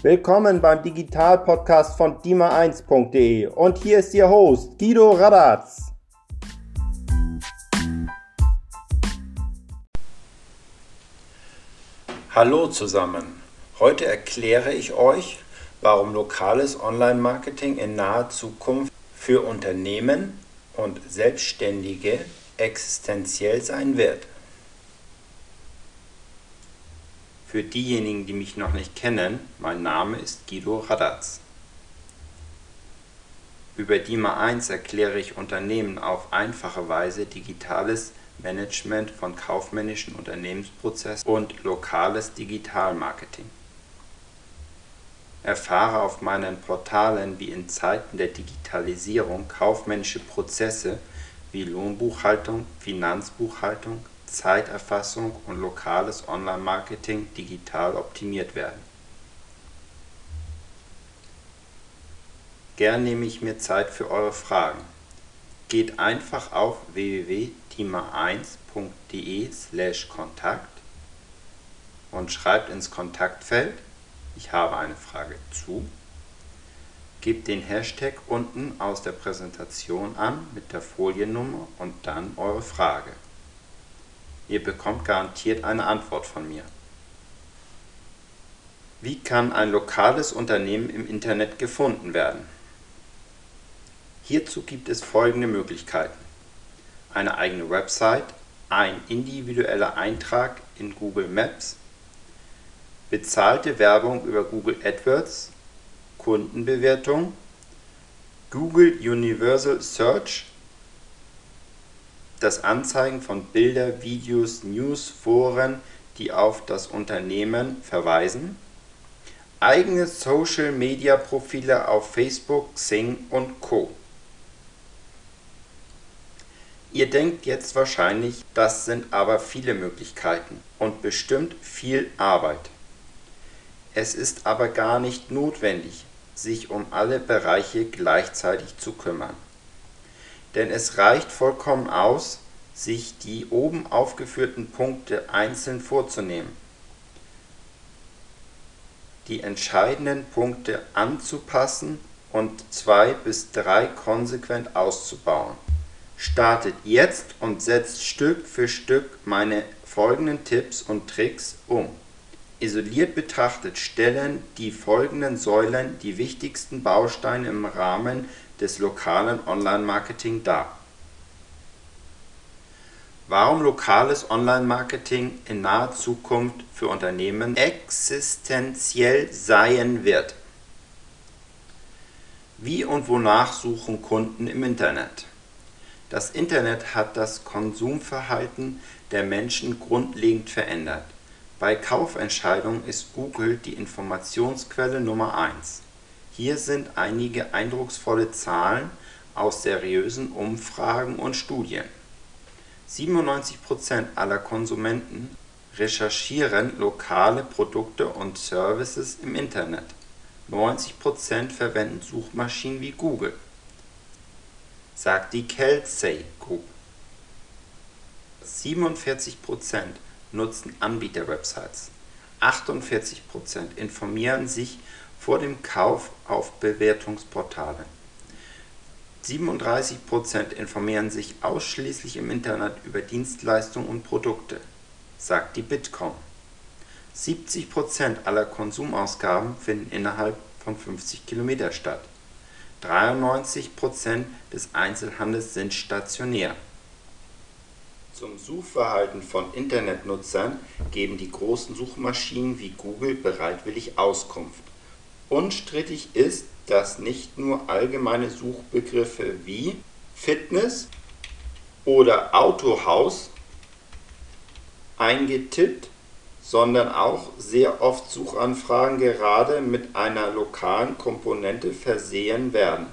Willkommen beim Digital-Podcast von dima1.de und hier ist Ihr Host Guido Radatz. Hallo zusammen. Heute erkläre ich euch, warum lokales Online-Marketing in naher Zukunft für Unternehmen und Selbstständige existenziell sein wird. Für diejenigen, die mich noch nicht kennen, mein Name ist Guido Radatz. Über DIMA 1 erkläre ich Unternehmen auf einfache Weise digitales Management von kaufmännischen Unternehmensprozessen und lokales Digitalmarketing. Erfahre auf meinen Portalen, wie in Zeiten der Digitalisierung kaufmännische Prozesse wie Lohnbuchhaltung, Finanzbuchhaltung, Zeiterfassung und lokales Online-Marketing digital optimiert werden. Gern nehme ich mir Zeit für eure Fragen. Geht einfach auf www.tima1.de/kontakt und schreibt ins Kontaktfeld Ich habe eine Frage zu. Gebt den Hashtag unten aus der Präsentation an mit der Foliennummer und dann eure Frage. Ihr bekommt garantiert eine Antwort von mir. Wie kann ein lokales Unternehmen im Internet gefunden werden? Hierzu gibt es folgende Möglichkeiten. Eine eigene Website, ein individueller Eintrag in Google Maps, bezahlte Werbung über Google AdWords, Kundenbewertung, Google Universal Search das Anzeigen von Bilder, Videos, News, Foren, die auf das Unternehmen verweisen, eigene Social-Media-Profile auf Facebook, Xing und Co. Ihr denkt jetzt wahrscheinlich, das sind aber viele Möglichkeiten und bestimmt viel Arbeit. Es ist aber gar nicht notwendig, sich um alle Bereiche gleichzeitig zu kümmern denn es reicht vollkommen aus, sich die oben aufgeführten Punkte einzeln vorzunehmen, die entscheidenden Punkte anzupassen und zwei bis drei konsequent auszubauen. Startet jetzt und setzt Stück für Stück meine folgenden Tipps und Tricks um. Isoliert betrachtet stellen die folgenden Säulen die wichtigsten Bausteine im Rahmen des lokalen Online-Marketing dar. Warum lokales Online-Marketing in naher Zukunft für Unternehmen existenziell sein wird. Wie und wonach suchen Kunden im Internet? Das Internet hat das Konsumverhalten der Menschen grundlegend verändert. Bei Kaufentscheidungen ist Google die Informationsquelle Nummer 1. Hier sind einige eindrucksvolle Zahlen aus seriösen Umfragen und Studien: 97% aller Konsumenten recherchieren lokale Produkte und Services im Internet, 90% verwenden Suchmaschinen wie Google, sagt die Kelsey Group. 47% nutzen Anbieterwebsites, 48% informieren sich vor dem Kauf auf Bewertungsportalen. 37% informieren sich ausschließlich im Internet über Dienstleistungen und Produkte, sagt die Bitkom. 70% aller Konsumausgaben finden innerhalb von 50 Kilometer statt. 93% des Einzelhandels sind stationär. Zum Suchverhalten von Internetnutzern geben die großen Suchmaschinen wie Google bereitwillig Auskunft Unstrittig ist, dass nicht nur allgemeine Suchbegriffe wie Fitness oder Autohaus eingetippt, sondern auch sehr oft Suchanfragen gerade mit einer lokalen Komponente versehen werden.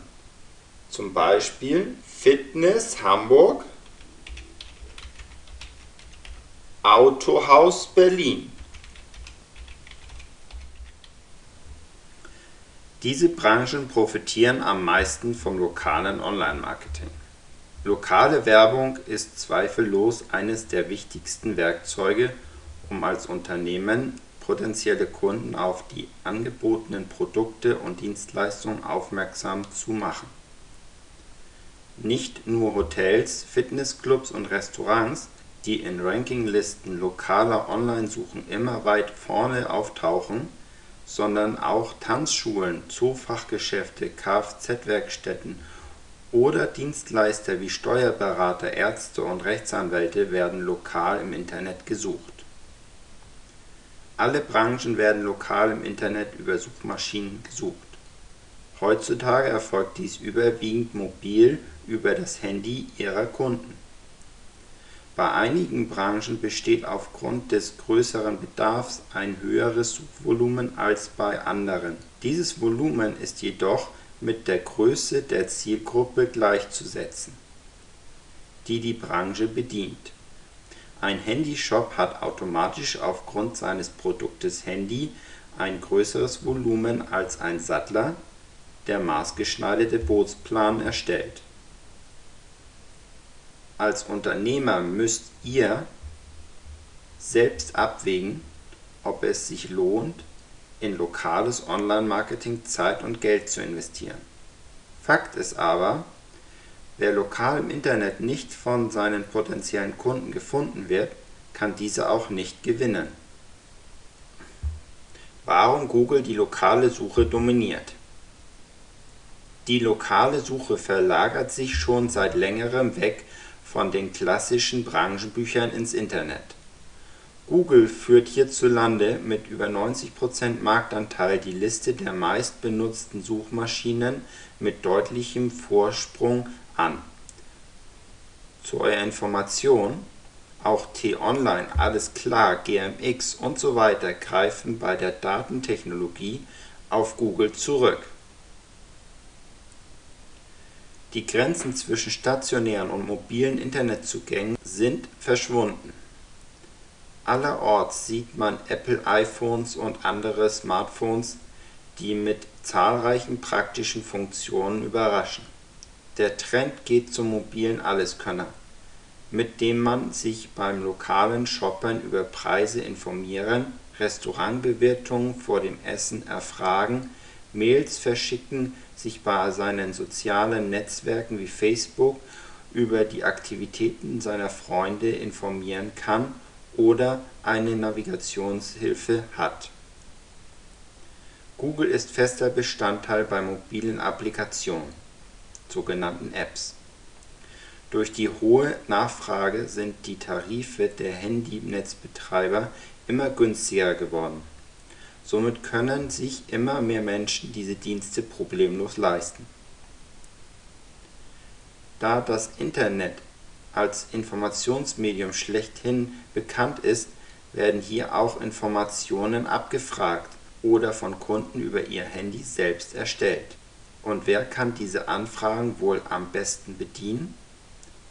Zum Beispiel Fitness Hamburg, Autohaus Berlin. Diese Branchen profitieren am meisten vom lokalen Online-Marketing. Lokale Werbung ist zweifellos eines der wichtigsten Werkzeuge, um als Unternehmen potenzielle Kunden auf die angebotenen Produkte und Dienstleistungen aufmerksam zu machen. Nicht nur Hotels, Fitnessclubs und Restaurants, die in Rankinglisten lokaler Online-Suchen immer weit vorne auftauchen, sondern auch Tanzschulen, Zoofachgeschäfte, Kfz-Werkstätten oder Dienstleister wie Steuerberater, Ärzte und Rechtsanwälte werden lokal im Internet gesucht. Alle Branchen werden lokal im Internet über Suchmaschinen gesucht. Heutzutage erfolgt dies überwiegend mobil über das Handy ihrer Kunden. Bei einigen Branchen besteht aufgrund des größeren Bedarfs ein höheres Suchvolumen als bei anderen. Dieses Volumen ist jedoch mit der Größe der Zielgruppe gleichzusetzen, die die Branche bedient. Ein Handyshop hat automatisch aufgrund seines Produktes Handy ein größeres Volumen als ein Sattler, der maßgeschneiderte Bootsplan erstellt. Als Unternehmer müsst ihr selbst abwägen, ob es sich lohnt, in lokales Online-Marketing Zeit und Geld zu investieren. Fakt ist aber, wer lokal im Internet nicht von seinen potenziellen Kunden gefunden wird, kann diese auch nicht gewinnen. Warum Google die lokale Suche dominiert Die lokale Suche verlagert sich schon seit längerem weg von den klassischen Branchenbüchern ins Internet Google führt hierzulande mit über 90% Marktanteil die Liste der meistbenutzten Suchmaschinen mit deutlichem Vorsprung an. Zu eurer Information, auch T-Online, Allesklar, GMX usw. greifen bei der Datentechnologie auf Google zurück. Die Grenzen zwischen stationären und mobilen Internetzugängen sind verschwunden Allerorts sieht man Apple-iPhones und andere Smartphones, die mit zahlreichen praktischen Funktionen überraschen. Der Trend geht zum mobilen Alleskönner, mit dem man sich beim lokalen Shoppern über Preise informieren, Restaurantbewertungen vor dem Essen erfragen, Mails verschicken, sich bei seinen sozialen Netzwerken wie Facebook über die Aktivitäten seiner Freunde informieren kann oder eine Navigationshilfe hat. Google ist fester Bestandteil bei mobilen Applikationen (sogenannten Apps). Durch die hohe Nachfrage sind die Tarife der Handynetzbetreiber immer günstiger geworden. Somit können sich immer mehr Menschen diese Dienste problemlos leisten. Da das Internet als Informationsmedium schlechthin bekannt ist, werden hier auch Informationen abgefragt oder von Kunden über ihr Handy selbst erstellt. Und wer kann diese Anfragen wohl am besten bedienen?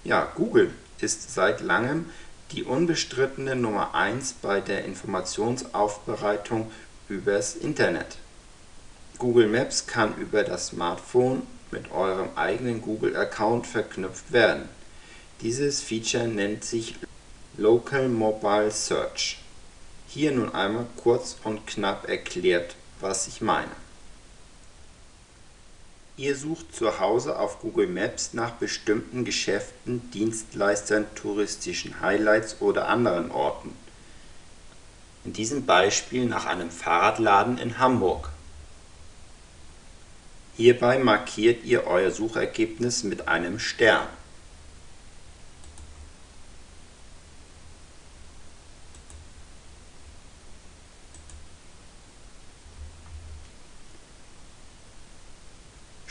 Ja, Google ist seit langem die unbestrittene Nummer 1 bei der Informationsaufbereitung übers Internet. Google Maps kann über das Smartphone mit eurem eigenen Google-Account verknüpft werden dieses Feature nennt sich Local Mobile Search. Hier nun einmal kurz und knapp erklärt, was ich meine. Ihr sucht zu Hause auf Google Maps nach bestimmten Geschäften, Dienstleistern, touristischen Highlights oder anderen Orten. In diesem Beispiel nach einem Fahrradladen in Hamburg. Hierbei markiert ihr euer Suchergebnis mit einem Stern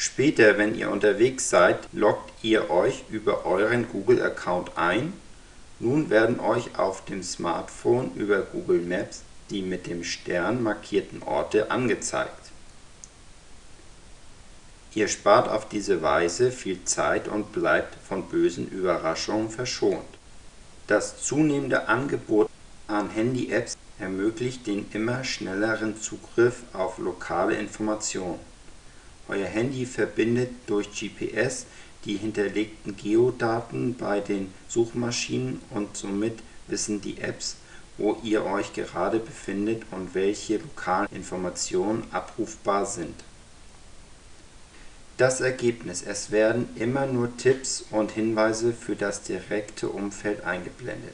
Später, wenn ihr unterwegs seid, loggt ihr euch über euren Google-Account ein. Nun werden euch auf dem Smartphone über Google Maps die mit dem Stern markierten Orte angezeigt. Ihr spart auf diese Weise viel Zeit und bleibt von bösen Überraschungen verschont. Das zunehmende Angebot an Handy-Apps ermöglicht den immer schnelleren Zugriff auf lokale Informationen euer Handy verbindet durch GPS die hinterlegten Geodaten bei den Suchmaschinen und somit wissen die Apps, wo ihr euch gerade befindet und welche lokalen Informationen abrufbar sind. Das Ergebnis: Es werden immer nur Tipps und Hinweise für das direkte Umfeld eingeblendet.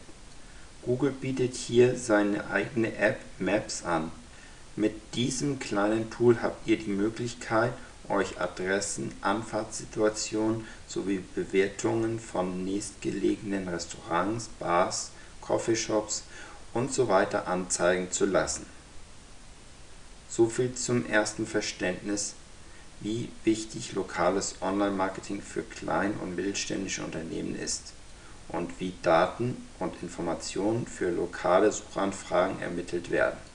Google bietet hier seine eigene App Maps an. Mit diesem kleinen Tool habt ihr die Möglichkeit, euch Adressen, Anfahrtssituationen sowie Bewertungen von nächstgelegenen Restaurants, Bars, Coffeeshops usw. anzeigen zu lassen. Soviel zum ersten Verständnis wie wichtig lokales Online-Marketing für klein und mittelständische Unternehmen ist und wie Daten und Informationen für lokale Suchanfragen ermittelt werden.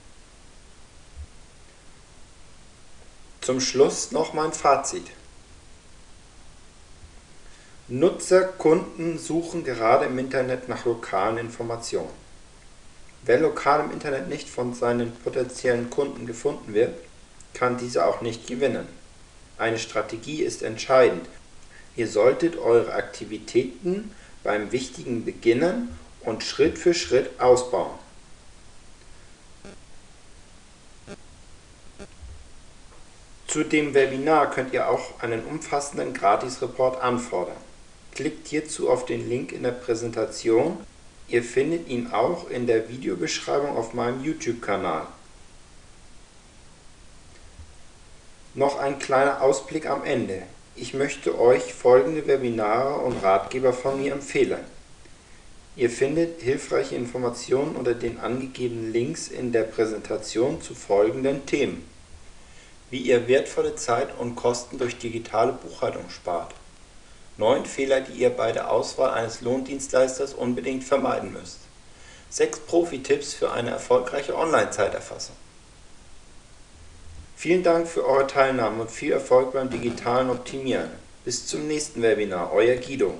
Zum Schluss noch mein Fazit. Nutzer, Kunden suchen gerade im Internet nach lokalen Informationen. Wer lokal im Internet nicht von seinen potenziellen Kunden gefunden wird, kann diese auch nicht gewinnen. Eine Strategie ist entscheidend. Ihr solltet eure Aktivitäten beim Wichtigen beginnen und Schritt für Schritt ausbauen. Zu dem Webinar könnt ihr auch einen umfassenden Gratis-Report anfordern. Klickt hierzu auf den Link in der Präsentation. Ihr findet ihn auch in der Videobeschreibung auf meinem YouTube-Kanal. Noch ein kleiner Ausblick am Ende. Ich möchte euch folgende Webinare und Ratgeber von mir empfehlen. Ihr findet hilfreiche Informationen unter den angegebenen Links in der Präsentation zu folgenden Themen. Wie ihr wertvolle Zeit und Kosten durch digitale Buchhaltung spart. Neun Fehler, die ihr bei der Auswahl eines Lohndienstleisters unbedingt vermeiden müsst. Sechs Profi-Tipps für eine erfolgreiche Online-Zeiterfassung. Vielen Dank für eure Teilnahme und viel Erfolg beim digitalen Optimieren. Bis zum nächsten Webinar, euer Guido.